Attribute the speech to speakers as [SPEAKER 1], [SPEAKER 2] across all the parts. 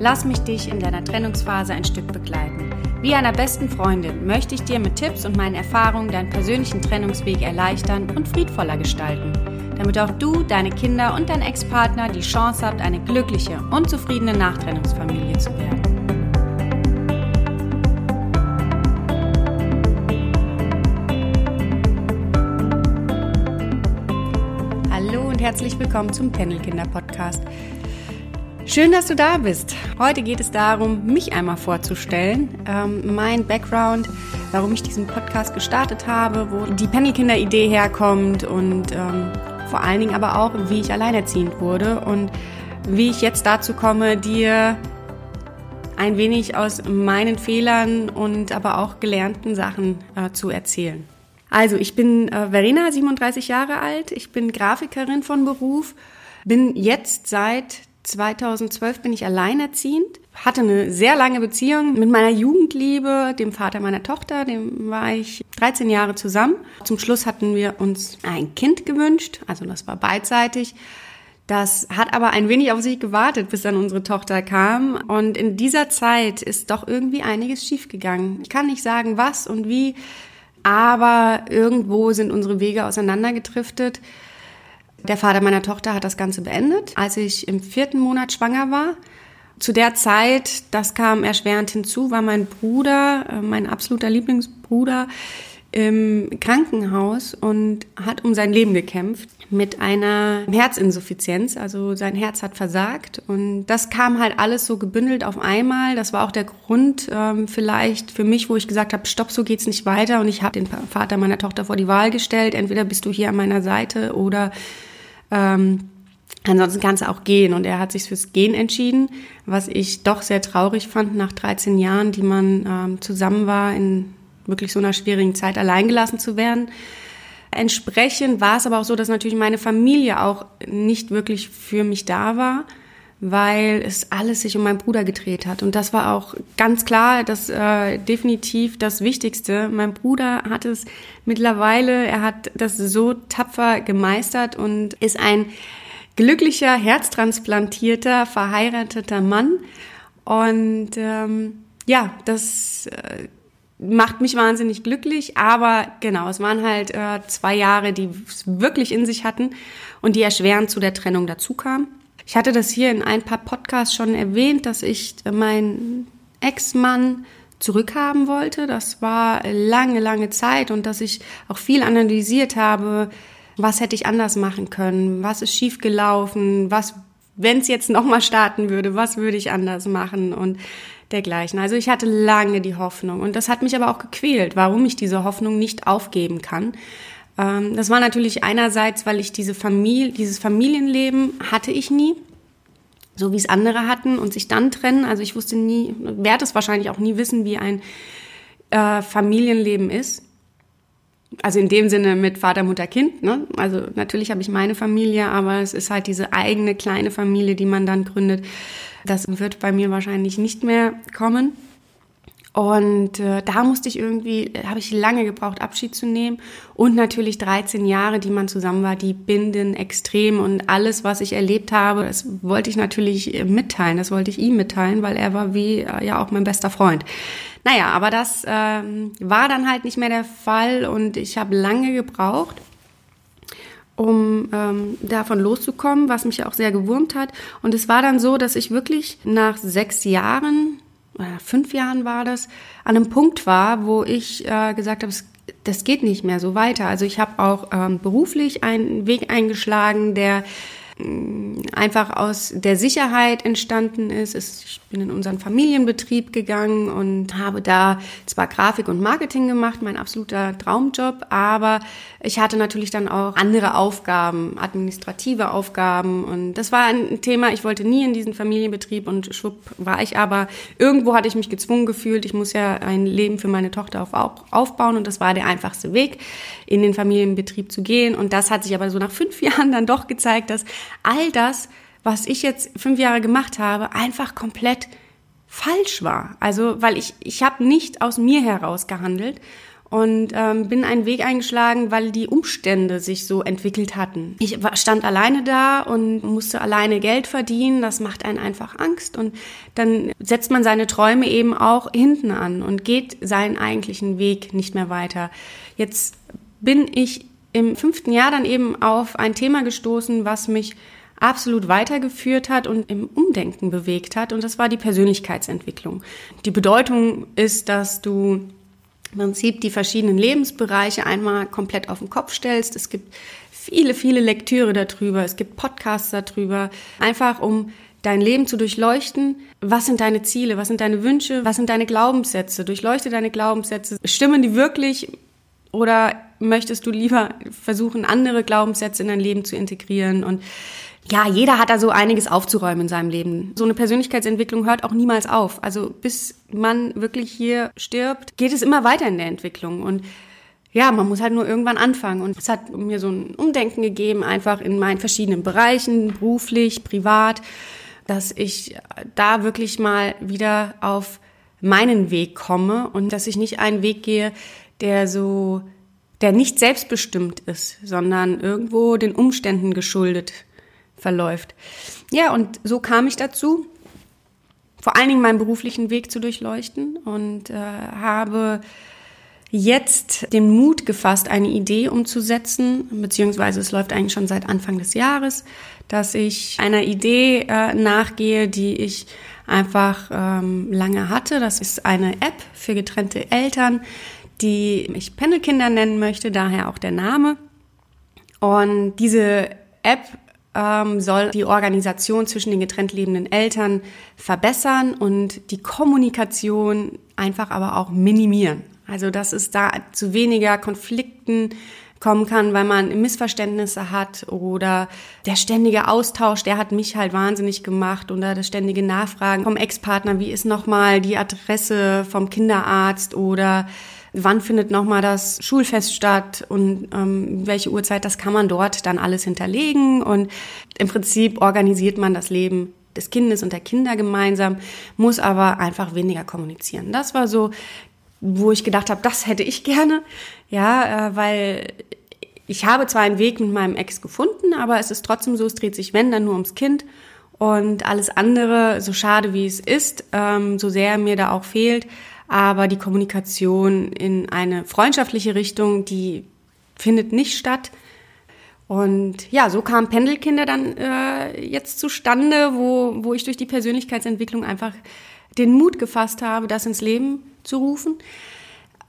[SPEAKER 1] Lass mich dich in deiner Trennungsphase ein Stück begleiten. Wie einer besten Freundin möchte ich dir mit Tipps und meinen Erfahrungen deinen persönlichen Trennungsweg erleichtern und friedvoller gestalten, damit auch du, deine Kinder und dein Ex-Partner die Chance habt, eine glückliche und zufriedene Nachtrennungsfamilie zu werden. Hallo und herzlich willkommen zum Pendelkinder Podcast. Schön, dass du da bist. Heute geht es darum, mich einmal vorzustellen, ähm, mein Background, warum ich diesen Podcast gestartet habe, wo die Pendelkinder-Idee herkommt und ähm, vor allen Dingen aber auch, wie ich alleinerziehend wurde und wie ich jetzt dazu komme, dir ein wenig aus meinen Fehlern und aber auch gelernten Sachen äh, zu erzählen. Also, ich bin äh, Verena, 37 Jahre alt. Ich bin Grafikerin von Beruf, bin jetzt seit 2012 bin ich alleinerziehend, hatte eine sehr lange Beziehung mit meiner Jugendliebe, dem Vater meiner Tochter, dem war ich 13 Jahre zusammen. Zum Schluss hatten wir uns ein Kind gewünscht, also das war beidseitig. Das hat aber ein wenig auf sich gewartet, bis dann unsere Tochter kam. Und in dieser Zeit ist doch irgendwie einiges schiefgegangen. Ich kann nicht sagen, was und wie, aber irgendwo sind unsere Wege auseinandergetriftet. Der Vater meiner Tochter hat das Ganze beendet, als ich im vierten Monat schwanger war. Zu der Zeit, das kam erschwerend hinzu, war mein Bruder, äh, mein absoluter Lieblingsbruder, im Krankenhaus und hat um sein Leben gekämpft mit einer Herzinsuffizienz. Also sein Herz hat versagt und das kam halt alles so gebündelt auf einmal. Das war auch der Grund ähm, vielleicht für mich, wo ich gesagt habe, stopp, so geht's nicht weiter. Und ich habe den Vater meiner Tochter vor die Wahl gestellt. Entweder bist du hier an meiner Seite oder ähm, ansonsten kannst du auch gehen. Und er hat sich fürs Gehen entschieden, was ich doch sehr traurig fand nach 13 Jahren, die man ähm, zusammen war, in wirklich so einer schwierigen Zeit alleingelassen zu werden. Entsprechend war es aber auch so, dass natürlich meine Familie auch nicht wirklich für mich da war weil es alles sich um meinen Bruder gedreht hat. Und das war auch ganz klar, das äh, definitiv das Wichtigste. Mein Bruder hat es mittlerweile, er hat das so tapfer gemeistert und ist ein glücklicher, herztransplantierter, verheirateter Mann. Und ähm, ja, das äh, macht mich wahnsinnig glücklich. Aber genau, es waren halt äh, zwei Jahre, die es wirklich in sich hatten und die erschwerend zu der Trennung dazu kamen. Ich hatte das hier in ein paar Podcasts schon erwähnt, dass ich meinen Ex-Mann zurückhaben wollte. Das war lange, lange Zeit und dass ich auch viel analysiert habe, was hätte ich anders machen können, was ist schiefgelaufen, was, wenn es jetzt nochmal starten würde, was würde ich anders machen und dergleichen. Also ich hatte lange die Hoffnung und das hat mich aber auch gequält, warum ich diese Hoffnung nicht aufgeben kann. Ähm, das war natürlich einerseits, weil ich diese Familie, dieses Familienleben hatte ich nie, so wie es andere hatten und sich dann trennen. Also ich wusste nie, werde es wahrscheinlich auch nie wissen, wie ein äh, Familienleben ist. Also in dem Sinne mit Vater, Mutter, Kind. Ne? Also natürlich habe ich meine Familie, aber es ist halt diese eigene kleine Familie, die man dann gründet. Das wird bei mir wahrscheinlich nicht mehr kommen. Und äh, da musste ich irgendwie, habe ich lange gebraucht, Abschied zu nehmen. Und natürlich 13 Jahre, die man zusammen war, die binden extrem. Und alles, was ich erlebt habe, das wollte ich natürlich äh, mitteilen. Das wollte ich ihm mitteilen, weil er war wie äh, ja auch mein bester Freund. Naja, aber das ähm, war dann halt nicht mehr der Fall und ich habe lange gebraucht um ähm, davon loszukommen, was mich auch sehr gewurmt hat. Und es war dann so, dass ich wirklich nach sechs Jahren fünf Jahren war das, an einem Punkt war, wo ich äh, gesagt habe, das geht nicht mehr so weiter. Also ich habe auch ähm, beruflich einen Weg eingeschlagen, der einfach aus der Sicherheit entstanden ist. Ich bin in unseren Familienbetrieb gegangen und habe da zwar Grafik und Marketing gemacht, mein absoluter Traumjob, aber ich hatte natürlich dann auch andere Aufgaben, administrative Aufgaben. Und das war ein Thema, ich wollte nie in diesen Familienbetrieb und schwupp war ich aber, irgendwo hatte ich mich gezwungen gefühlt, ich muss ja ein Leben für meine Tochter auf, aufbauen und das war der einfachste Weg, in den Familienbetrieb zu gehen. Und das hat sich aber so nach fünf Jahren dann doch gezeigt, dass all das, was ich jetzt fünf Jahre gemacht habe, einfach komplett falsch war. Also, weil ich, ich habe nicht aus mir heraus gehandelt und ähm, bin einen Weg eingeschlagen, weil die Umstände sich so entwickelt hatten. Ich stand alleine da und musste alleine Geld verdienen. Das macht einen einfach Angst und dann setzt man seine Träume eben auch hinten an und geht seinen eigentlichen Weg nicht mehr weiter. Jetzt bin ich im fünften Jahr dann eben auf ein Thema gestoßen, was mich absolut weitergeführt hat und im Umdenken bewegt hat. Und das war die Persönlichkeitsentwicklung. Die Bedeutung ist, dass du im Prinzip die verschiedenen Lebensbereiche einmal komplett auf den Kopf stellst. Es gibt viele, viele Lektüre darüber. Es gibt Podcasts darüber. Einfach um dein Leben zu durchleuchten. Was sind deine Ziele? Was sind deine Wünsche? Was sind deine Glaubenssätze? Durchleuchte deine Glaubenssätze. Stimmen die wirklich oder möchtest du lieber versuchen, andere Glaubenssätze in dein Leben zu integrieren? Und ja, jeder hat da so einiges aufzuräumen in seinem Leben. So eine Persönlichkeitsentwicklung hört auch niemals auf. Also bis man wirklich hier stirbt, geht es immer weiter in der Entwicklung. Und ja, man muss halt nur irgendwann anfangen. Und es hat mir so ein Umdenken gegeben, einfach in meinen verschiedenen Bereichen, beruflich, privat, dass ich da wirklich mal wieder auf meinen Weg komme und dass ich nicht einen Weg gehe, der so, der nicht selbstbestimmt ist, sondern irgendwo den Umständen geschuldet verläuft. Ja, und so kam ich dazu, vor allen Dingen meinen beruflichen Weg zu durchleuchten und äh, habe jetzt den Mut gefasst, eine Idee umzusetzen, beziehungsweise es läuft eigentlich schon seit Anfang des Jahres, dass ich einer Idee äh, nachgehe, die ich einfach ähm, lange hatte. Das ist eine App für getrennte Eltern, die ich Pendelkinder nennen möchte, daher auch der Name. Und diese App ähm, soll die Organisation zwischen den getrennt lebenden Eltern verbessern und die Kommunikation einfach aber auch minimieren. Also dass es da zu weniger Konflikten kommen kann, weil man Missverständnisse hat oder der ständige Austausch, der hat mich halt wahnsinnig gemacht oder das ständige Nachfragen vom Ex-Partner, wie ist nochmal die Adresse vom Kinderarzt oder wann findet nochmal das Schulfest statt und ähm, welche Uhrzeit, das kann man dort dann alles hinterlegen und im Prinzip organisiert man das Leben des Kindes und der Kinder gemeinsam, muss aber einfach weniger kommunizieren. Das war so, wo ich gedacht habe, das hätte ich gerne, ja, äh, weil ich habe zwar einen Weg mit meinem Ex gefunden, aber es ist trotzdem so, es dreht sich, wenn, dann nur ums Kind. Und alles andere, so schade wie es ist, ähm, so sehr mir da auch fehlt, aber die Kommunikation in eine freundschaftliche Richtung, die findet nicht statt. Und ja, so kam Pendelkinder dann äh, jetzt zustande, wo, wo ich durch die Persönlichkeitsentwicklung einfach den Mut gefasst habe, das ins Leben zu rufen.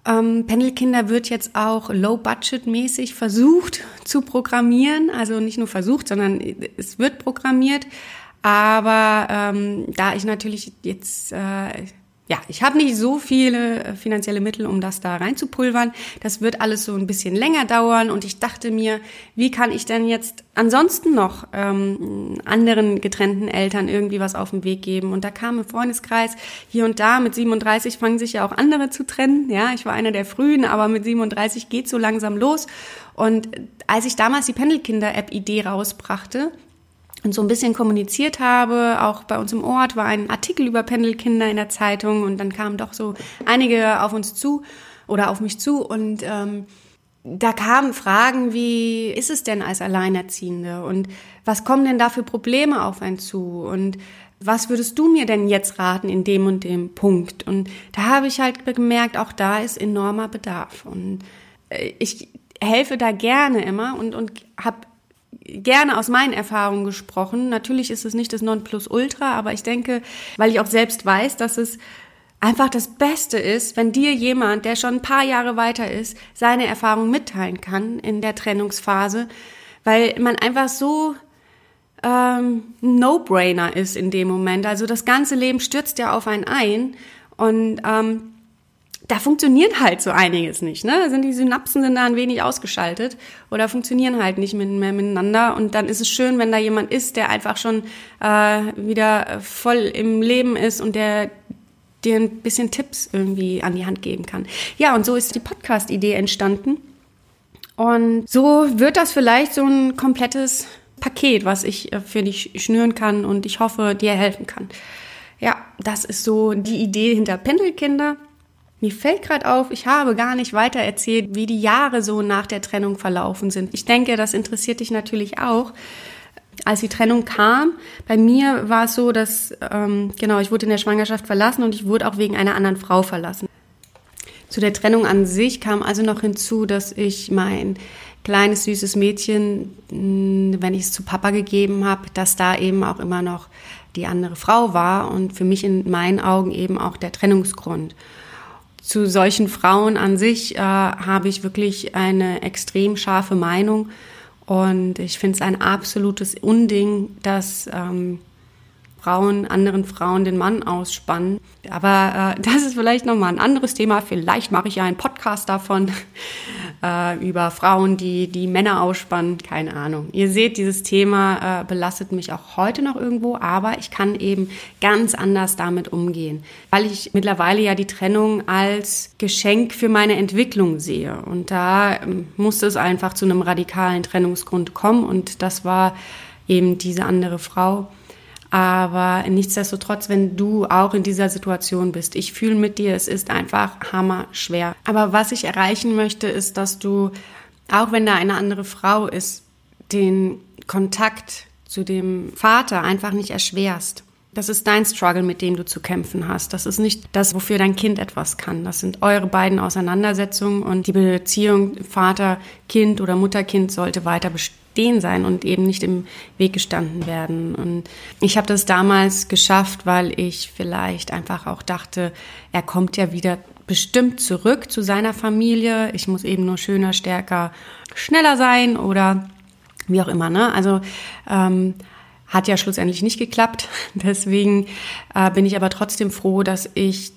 [SPEAKER 1] Ähm, Pendelkinder wird jetzt auch low-budget-mäßig versucht zu programmieren. Also nicht nur versucht, sondern es wird programmiert. Aber ähm, da ich natürlich jetzt äh, ja, ich habe nicht so viele äh, finanzielle Mittel, um das da reinzupulvern. Das wird alles so ein bisschen länger dauern und ich dachte mir, wie kann ich denn jetzt ansonsten noch ähm, anderen getrennten Eltern irgendwie was auf den Weg geben? Und da kam im Freundeskreis hier und da, mit 37 fangen sich ja auch andere zu trennen. Ja, ich war einer der frühen, aber mit 37 geht so langsam los. Und als ich damals die Pendelkinder-App-Idee rausbrachte, und so ein bisschen kommuniziert habe. Auch bei uns im Ort war ein Artikel über Pendelkinder in der Zeitung und dann kamen doch so einige auf uns zu oder auf mich zu und ähm, da kamen Fragen wie, ist es denn als Alleinerziehende und was kommen denn da für Probleme auf einen zu und was würdest du mir denn jetzt raten in dem und dem Punkt? Und da habe ich halt gemerkt, auch da ist enormer Bedarf und äh, ich helfe da gerne immer und, und habe gerne aus meinen Erfahrungen gesprochen. Natürlich ist es nicht das Nonplusultra, aber ich denke, weil ich auch selbst weiß, dass es einfach das Beste ist, wenn dir jemand, der schon ein paar Jahre weiter ist, seine Erfahrungen mitteilen kann in der Trennungsphase, weil man einfach so ähm, No-Brainer ist in dem Moment. Also das ganze Leben stürzt ja auf einen ein und ähm, da funktioniert halt so einiges nicht. Ne? Sind die Synapsen sind da ein wenig ausgeschaltet oder funktionieren halt nicht mehr miteinander. Und dann ist es schön, wenn da jemand ist, der einfach schon äh, wieder voll im Leben ist und der dir ein bisschen Tipps irgendwie an die Hand geben kann. Ja, und so ist die Podcast-Idee entstanden. Und so wird das vielleicht so ein komplettes Paket, was ich äh, für dich schnüren kann und ich hoffe, dir helfen kann. Ja, das ist so die Idee hinter Pendelkinder. Mir fällt gerade auf, ich habe gar nicht weiter erzählt, wie die Jahre so nach der Trennung verlaufen sind. Ich denke, das interessiert dich natürlich auch. Als die Trennung kam, bei mir war es so, dass, ähm, genau, ich wurde in der Schwangerschaft verlassen und ich wurde auch wegen einer anderen Frau verlassen. Zu der Trennung an sich kam also noch hinzu, dass ich mein kleines süßes Mädchen, wenn ich es zu Papa gegeben habe, dass da eben auch immer noch die andere Frau war und für mich in meinen Augen eben auch der Trennungsgrund zu solchen Frauen an sich äh, habe ich wirklich eine extrem scharfe Meinung. Und ich finde es ein absolutes Unding, dass ähm, Frauen anderen Frauen den Mann ausspannen. Aber äh, das ist vielleicht nochmal ein anderes Thema. Vielleicht mache ich ja einen Podcast davon äh, über Frauen, die die Männer ausspannen. Keine Ahnung. Ihr seht, dieses Thema äh, belastet mich auch heute noch irgendwo, aber ich kann eben ganz anders damit umgehen, weil ich mittlerweile ja die Trennung als Geschenk für meine Entwicklung sehe. Und da ähm, musste es einfach zu einem radikalen Trennungsgrund kommen und das war eben diese andere Frau. Aber nichtsdestotrotz, wenn du auch in dieser Situation bist, ich fühle mit dir, es ist einfach hammer schwer. Aber was ich erreichen möchte, ist, dass du, auch wenn da eine andere Frau ist, den Kontakt zu dem Vater einfach nicht erschwerst. Das ist dein Struggle, mit dem du zu kämpfen hast. Das ist nicht das, wofür dein Kind etwas kann. Das sind eure beiden Auseinandersetzungen und die Beziehung Vater-Kind oder Mutter-Kind sollte weiter bestehen stehen sein und eben nicht im Weg gestanden werden. Und ich habe das damals geschafft, weil ich vielleicht einfach auch dachte, er kommt ja wieder bestimmt zurück zu seiner Familie. Ich muss eben nur schöner, stärker, schneller sein oder wie auch immer. Ne? Also ähm, hat ja schlussendlich nicht geklappt. Deswegen äh, bin ich aber trotzdem froh, dass ich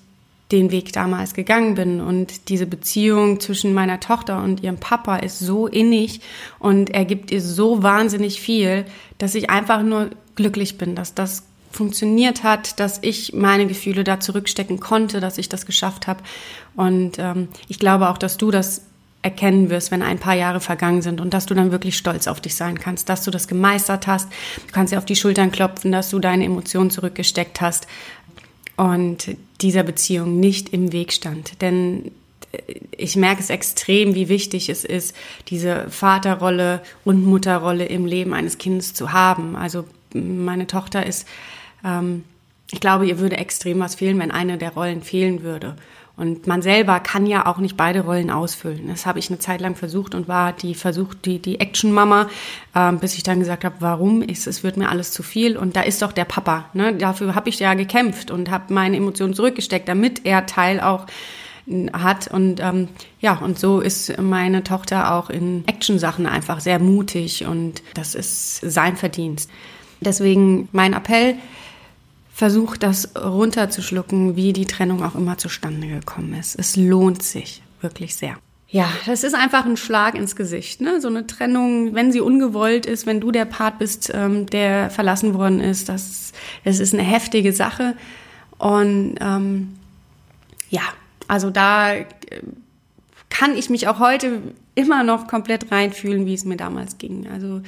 [SPEAKER 1] den Weg damals gegangen bin. Und diese Beziehung zwischen meiner Tochter und ihrem Papa ist so innig und er gibt ihr so wahnsinnig viel, dass ich einfach nur glücklich bin, dass das funktioniert hat, dass ich meine Gefühle da zurückstecken konnte, dass ich das geschafft habe. Und ähm, ich glaube auch, dass du das erkennen wirst, wenn ein paar Jahre vergangen sind und dass du dann wirklich stolz auf dich sein kannst, dass du das gemeistert hast. Du kannst dir auf die Schultern klopfen, dass du deine Emotionen zurückgesteckt hast und dieser Beziehung nicht im Weg stand. Denn äh, ich merke es extrem, wie wichtig es ist, diese Vaterrolle und Mutterrolle im Leben eines Kindes zu haben. Also meine Tochter ist, ähm, ich glaube, ihr würde extrem was fehlen, wenn eine der Rollen fehlen würde. Und man selber kann ja auch nicht beide Rollen ausfüllen. Das habe ich eine Zeit lang versucht und war die versucht die die Action-Mama, äh, bis ich dann gesagt habe, warum? Es, es wird mir alles zu viel. Und da ist doch der Papa. Ne? Dafür habe ich ja gekämpft und habe meine Emotionen zurückgesteckt, damit er Teil auch hat und ähm, ja und so ist meine Tochter auch in Action-Sachen einfach sehr mutig und das ist sein Verdienst. Deswegen mein Appell: versuch das runterzuschlucken, wie die Trennung auch immer zustande gekommen ist. Es lohnt sich wirklich sehr. Ja, das ist einfach ein Schlag ins Gesicht. Ne? So eine Trennung, wenn sie ungewollt ist, wenn du der Part bist, ähm, der verlassen worden ist, das, das ist eine heftige Sache. Und ähm, ja, also da äh, kann ich mich auch heute immer noch komplett reinfühlen, wie es mir damals ging. Also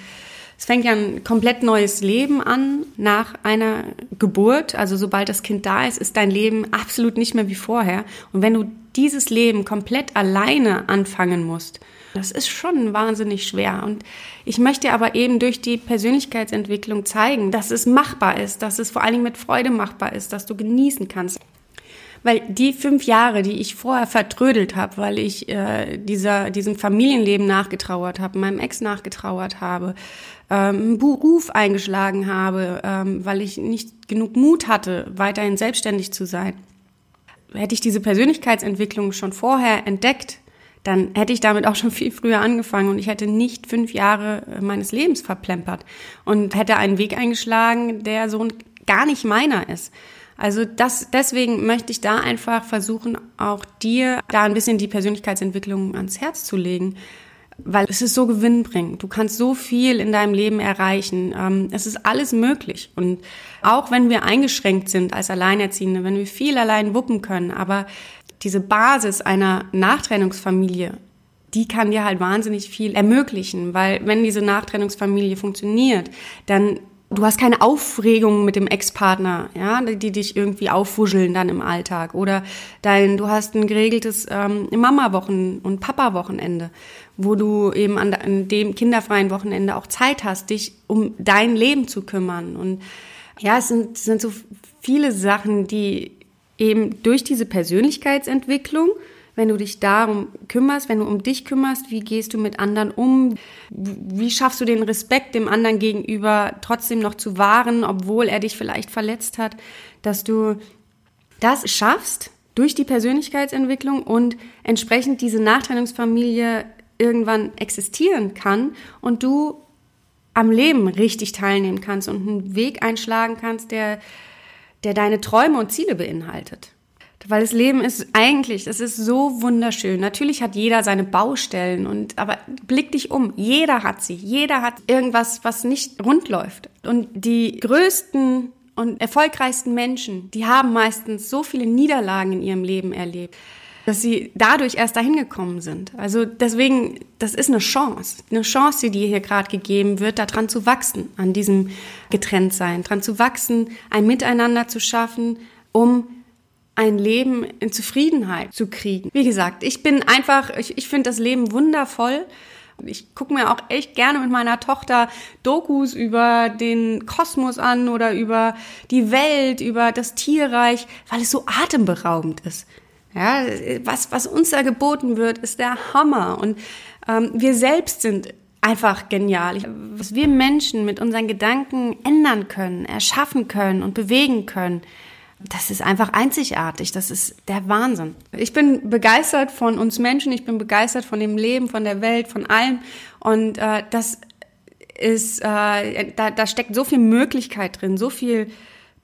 [SPEAKER 1] es fängt ja ein komplett neues Leben an nach einer Geburt. Also sobald das Kind da ist, ist dein Leben absolut nicht mehr wie vorher. Und wenn du dieses Leben komplett alleine anfangen musst, das ist schon wahnsinnig schwer. Und ich möchte aber eben durch die Persönlichkeitsentwicklung zeigen, dass es machbar ist, dass es vor allen Dingen mit Freude machbar ist, dass du genießen kannst. Weil die fünf Jahre, die ich vorher vertrödelt habe, weil ich äh, dieser, diesem Familienleben nachgetrauert habe, meinem Ex nachgetrauert habe, ähm, Beruf eingeschlagen habe, ähm, weil ich nicht genug Mut hatte, weiterhin selbstständig zu sein. Hätte ich diese Persönlichkeitsentwicklung schon vorher entdeckt, dann hätte ich damit auch schon viel früher angefangen und ich hätte nicht fünf Jahre meines Lebens verplempert und hätte einen Weg eingeschlagen, der so gar nicht meiner ist. Also das, deswegen möchte ich da einfach versuchen, auch dir da ein bisschen die Persönlichkeitsentwicklung ans Herz zu legen, weil es ist so gewinnbringend. Du kannst so viel in deinem Leben erreichen. Ähm, es ist alles möglich. Und auch wenn wir eingeschränkt sind als Alleinerziehende, wenn wir viel allein wuppen können, aber diese Basis einer Nachtrennungsfamilie, die kann dir halt wahnsinnig viel ermöglichen, weil wenn diese Nachtrennungsfamilie funktioniert, dann du hast keine Aufregung mit dem Ex-Partner, ja, die dich irgendwie aufwuscheln dann im Alltag. Oder dein, du hast ein geregeltes ähm, Mama-Wochen- und Papa-Wochenende, wo du eben an, an dem kinderfreien Wochenende auch Zeit hast, dich um dein Leben zu kümmern. Und ja, es sind, es sind so viele Sachen, die eben durch diese Persönlichkeitsentwicklung wenn du dich darum kümmerst, wenn du um dich kümmerst, wie gehst du mit anderen um? Wie schaffst du den Respekt dem anderen gegenüber trotzdem noch zu wahren, obwohl er dich vielleicht verletzt hat, dass du das schaffst durch die Persönlichkeitsentwicklung und entsprechend diese Nachtrennungsfamilie irgendwann existieren kann und du am Leben richtig teilnehmen kannst und einen Weg einschlagen kannst, der, der deine Träume und Ziele beinhaltet. Weil das Leben ist eigentlich, es ist so wunderschön. Natürlich hat jeder seine Baustellen und, aber blick dich um. Jeder hat sie. Jeder hat irgendwas, was nicht rund läuft. Und die größten und erfolgreichsten Menschen, die haben meistens so viele Niederlagen in ihrem Leben erlebt, dass sie dadurch erst dahin gekommen sind. Also deswegen, das ist eine Chance, eine Chance, die dir hier gerade gegeben wird, daran zu wachsen, an diesem Getrenntsein, dran zu wachsen, ein Miteinander zu schaffen, um ein Leben in Zufriedenheit zu kriegen. Wie gesagt, ich bin einfach, ich, ich finde das Leben wundervoll. Ich gucke mir auch echt gerne mit meiner Tochter Dokus über den Kosmos an oder über die Welt, über das Tierreich, weil es so atemberaubend ist. Ja, was, was uns da geboten wird, ist der Hammer. Und ähm, wir selbst sind einfach genial. Was wir Menschen mit unseren Gedanken ändern können, erschaffen können und bewegen können, das ist einfach einzigartig. Das ist der Wahnsinn. Ich bin begeistert von uns Menschen. Ich bin begeistert von dem Leben, von der Welt, von allem. Und äh, das ist, äh, da, da steckt so viel Möglichkeit drin, so viel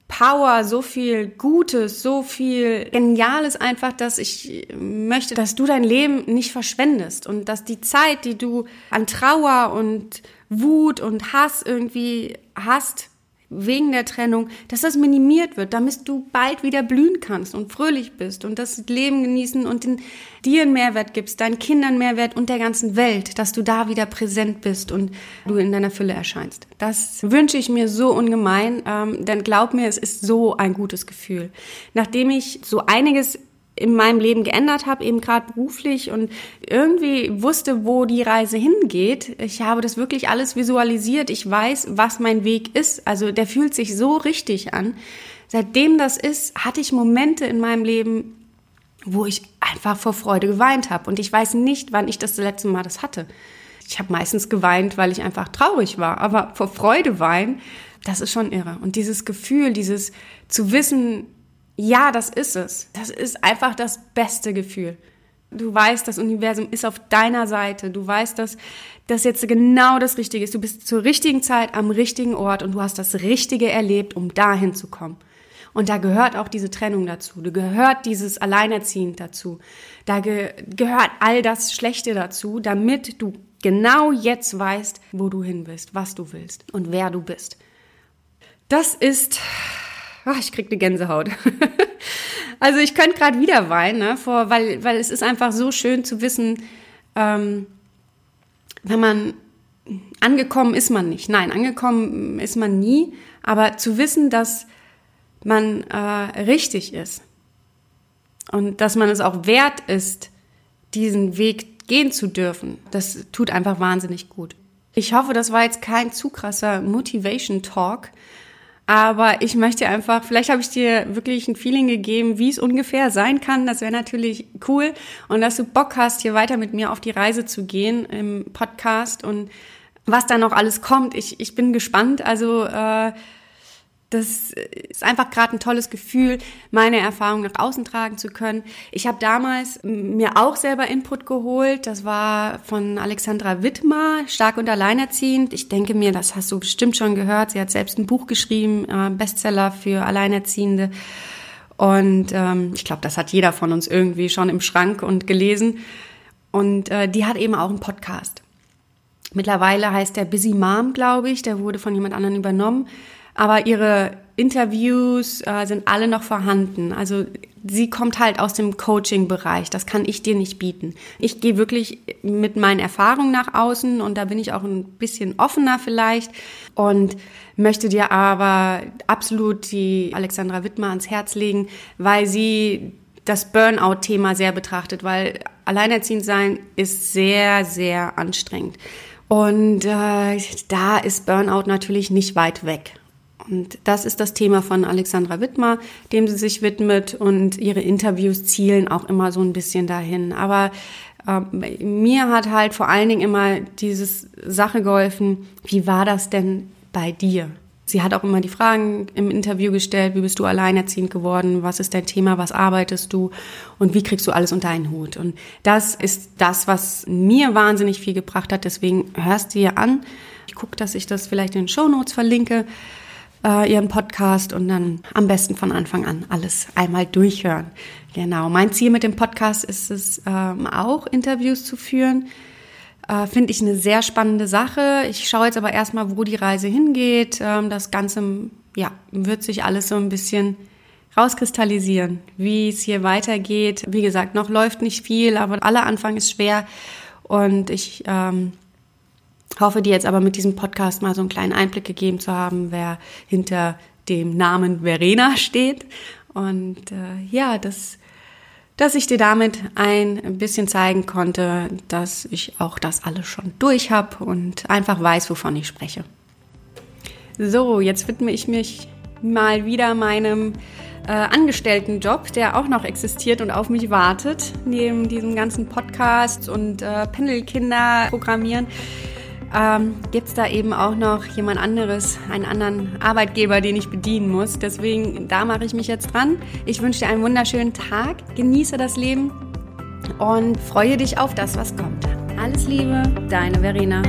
[SPEAKER 1] Power, so viel Gutes, so viel Geniales einfach, dass ich möchte, dass du dein Leben nicht verschwendest und dass die Zeit, die du an Trauer und Wut und Hass irgendwie hast, wegen der Trennung, dass das minimiert wird, damit du bald wieder blühen kannst und fröhlich bist und das Leben genießen und den, dir einen Mehrwert gibst, deinen Kindern Mehrwert und der ganzen Welt, dass du da wieder präsent bist und du in deiner Fülle erscheinst. Das wünsche ich mir so ungemein, ähm, denn glaub mir, es ist so ein gutes Gefühl. Nachdem ich so einiges in meinem Leben geändert habe, eben gerade beruflich und irgendwie wusste, wo die Reise hingeht. Ich habe das wirklich alles visualisiert. Ich weiß, was mein Weg ist. Also der fühlt sich so richtig an. Seitdem das ist, hatte ich Momente in meinem Leben, wo ich einfach vor Freude geweint habe. Und ich weiß nicht, wann ich das, letzte Mal das hatte. Ich habe meistens geweint, weil ich einfach traurig war. Aber vor Freude weinen, das ist schon irre. Und dieses Gefühl, dieses zu wissen, ja, das ist es. Das ist einfach das beste Gefühl. Du weißt, das Universum ist auf deiner Seite. Du weißt, dass das jetzt genau das Richtige ist. Du bist zur richtigen Zeit am richtigen Ort und du hast das Richtige erlebt, um dahin zu kommen. Und da gehört auch diese Trennung dazu. Da gehört dieses Alleinerziehend dazu. Da ge gehört all das Schlechte dazu, damit du genau jetzt weißt, wo du hin bist, was du willst und wer du bist. Das ist ach, ich krieg eine Gänsehaut. also ich könnte gerade wieder weinen, ne, vor, weil, weil es ist einfach so schön zu wissen, ähm, wenn man angekommen ist man nicht. Nein, angekommen ist man nie, aber zu wissen, dass man äh, richtig ist und dass man es auch wert ist, diesen Weg gehen zu dürfen, das tut einfach wahnsinnig gut. Ich hoffe, das war jetzt kein zu krasser Motivation Talk, aber ich möchte einfach, vielleicht habe ich dir wirklich ein Feeling gegeben, wie es ungefähr sein kann. Das wäre natürlich cool. Und dass du Bock hast, hier weiter mit mir auf die Reise zu gehen im Podcast und was da noch alles kommt. Ich, ich bin gespannt. Also äh, das ist einfach gerade ein tolles Gefühl, meine Erfahrung nach außen tragen zu können. Ich habe damals mir auch selber Input geholt. Das war von Alexandra Wittmer, stark und alleinerziehend. Ich denke mir, das hast du bestimmt schon gehört. Sie hat selbst ein Buch geschrieben, äh, Bestseller für Alleinerziehende. Und ähm, ich glaube, das hat jeder von uns irgendwie schon im Schrank und gelesen. Und äh, die hat eben auch einen Podcast. Mittlerweile heißt der Busy Mom, glaube ich. Der wurde von jemand anderem übernommen. Aber ihre Interviews äh, sind alle noch vorhanden. Also sie kommt halt aus dem Coaching-Bereich. Das kann ich dir nicht bieten. Ich gehe wirklich mit meinen Erfahrungen nach außen und da bin ich auch ein bisschen offener vielleicht und möchte dir aber absolut die Alexandra Wittmer ans Herz legen, weil sie das Burnout-Thema sehr betrachtet, weil alleinerziehend sein ist sehr, sehr anstrengend. Und äh, da ist Burnout natürlich nicht weit weg. Und das ist das Thema von Alexandra Wittmer, dem sie sich widmet und ihre Interviews zielen auch immer so ein bisschen dahin. Aber äh, mir hat halt vor allen Dingen immer dieses Sache geholfen, wie war das denn bei dir? Sie hat auch immer die Fragen im Interview gestellt, wie bist du alleinerziehend geworden, was ist dein Thema, was arbeitest du und wie kriegst du alles unter einen Hut. Und das ist das, was mir wahnsinnig viel gebracht hat, deswegen hörst du dir an. Ich gucke, dass ich das vielleicht in den Show Notes verlinke äh, ihren Podcast und dann am besten von Anfang an alles einmal durchhören. Genau. Mein Ziel mit dem Podcast ist es ähm, auch, Interviews zu führen. Äh, Finde ich eine sehr spannende Sache. Ich schaue jetzt aber erstmal, wo die Reise hingeht. Ähm, das Ganze, ja, wird sich alles so ein bisschen rauskristallisieren, wie es hier weitergeht. Wie gesagt, noch läuft nicht viel, aber aller Anfang ist schwer. Und ich ähm, hoffe dir jetzt aber mit diesem Podcast mal so einen kleinen Einblick gegeben zu haben, wer hinter dem Namen Verena steht. Und äh, ja, dass, dass ich dir damit ein bisschen zeigen konnte, dass ich auch das alles schon durch habe und einfach weiß, wovon ich spreche. So, jetzt widme ich mich mal wieder meinem äh, Angestelltenjob, der auch noch existiert und auf mich wartet, neben diesem ganzen Podcast und äh, Pendelkinder programmieren ähm, gibt es da eben auch noch jemand anderes, einen anderen Arbeitgeber, den ich bedienen muss. Deswegen, da mache ich mich jetzt dran. Ich wünsche dir einen wunderschönen Tag, genieße das Leben und freue dich auf das, was kommt. Alles Liebe, deine Verena.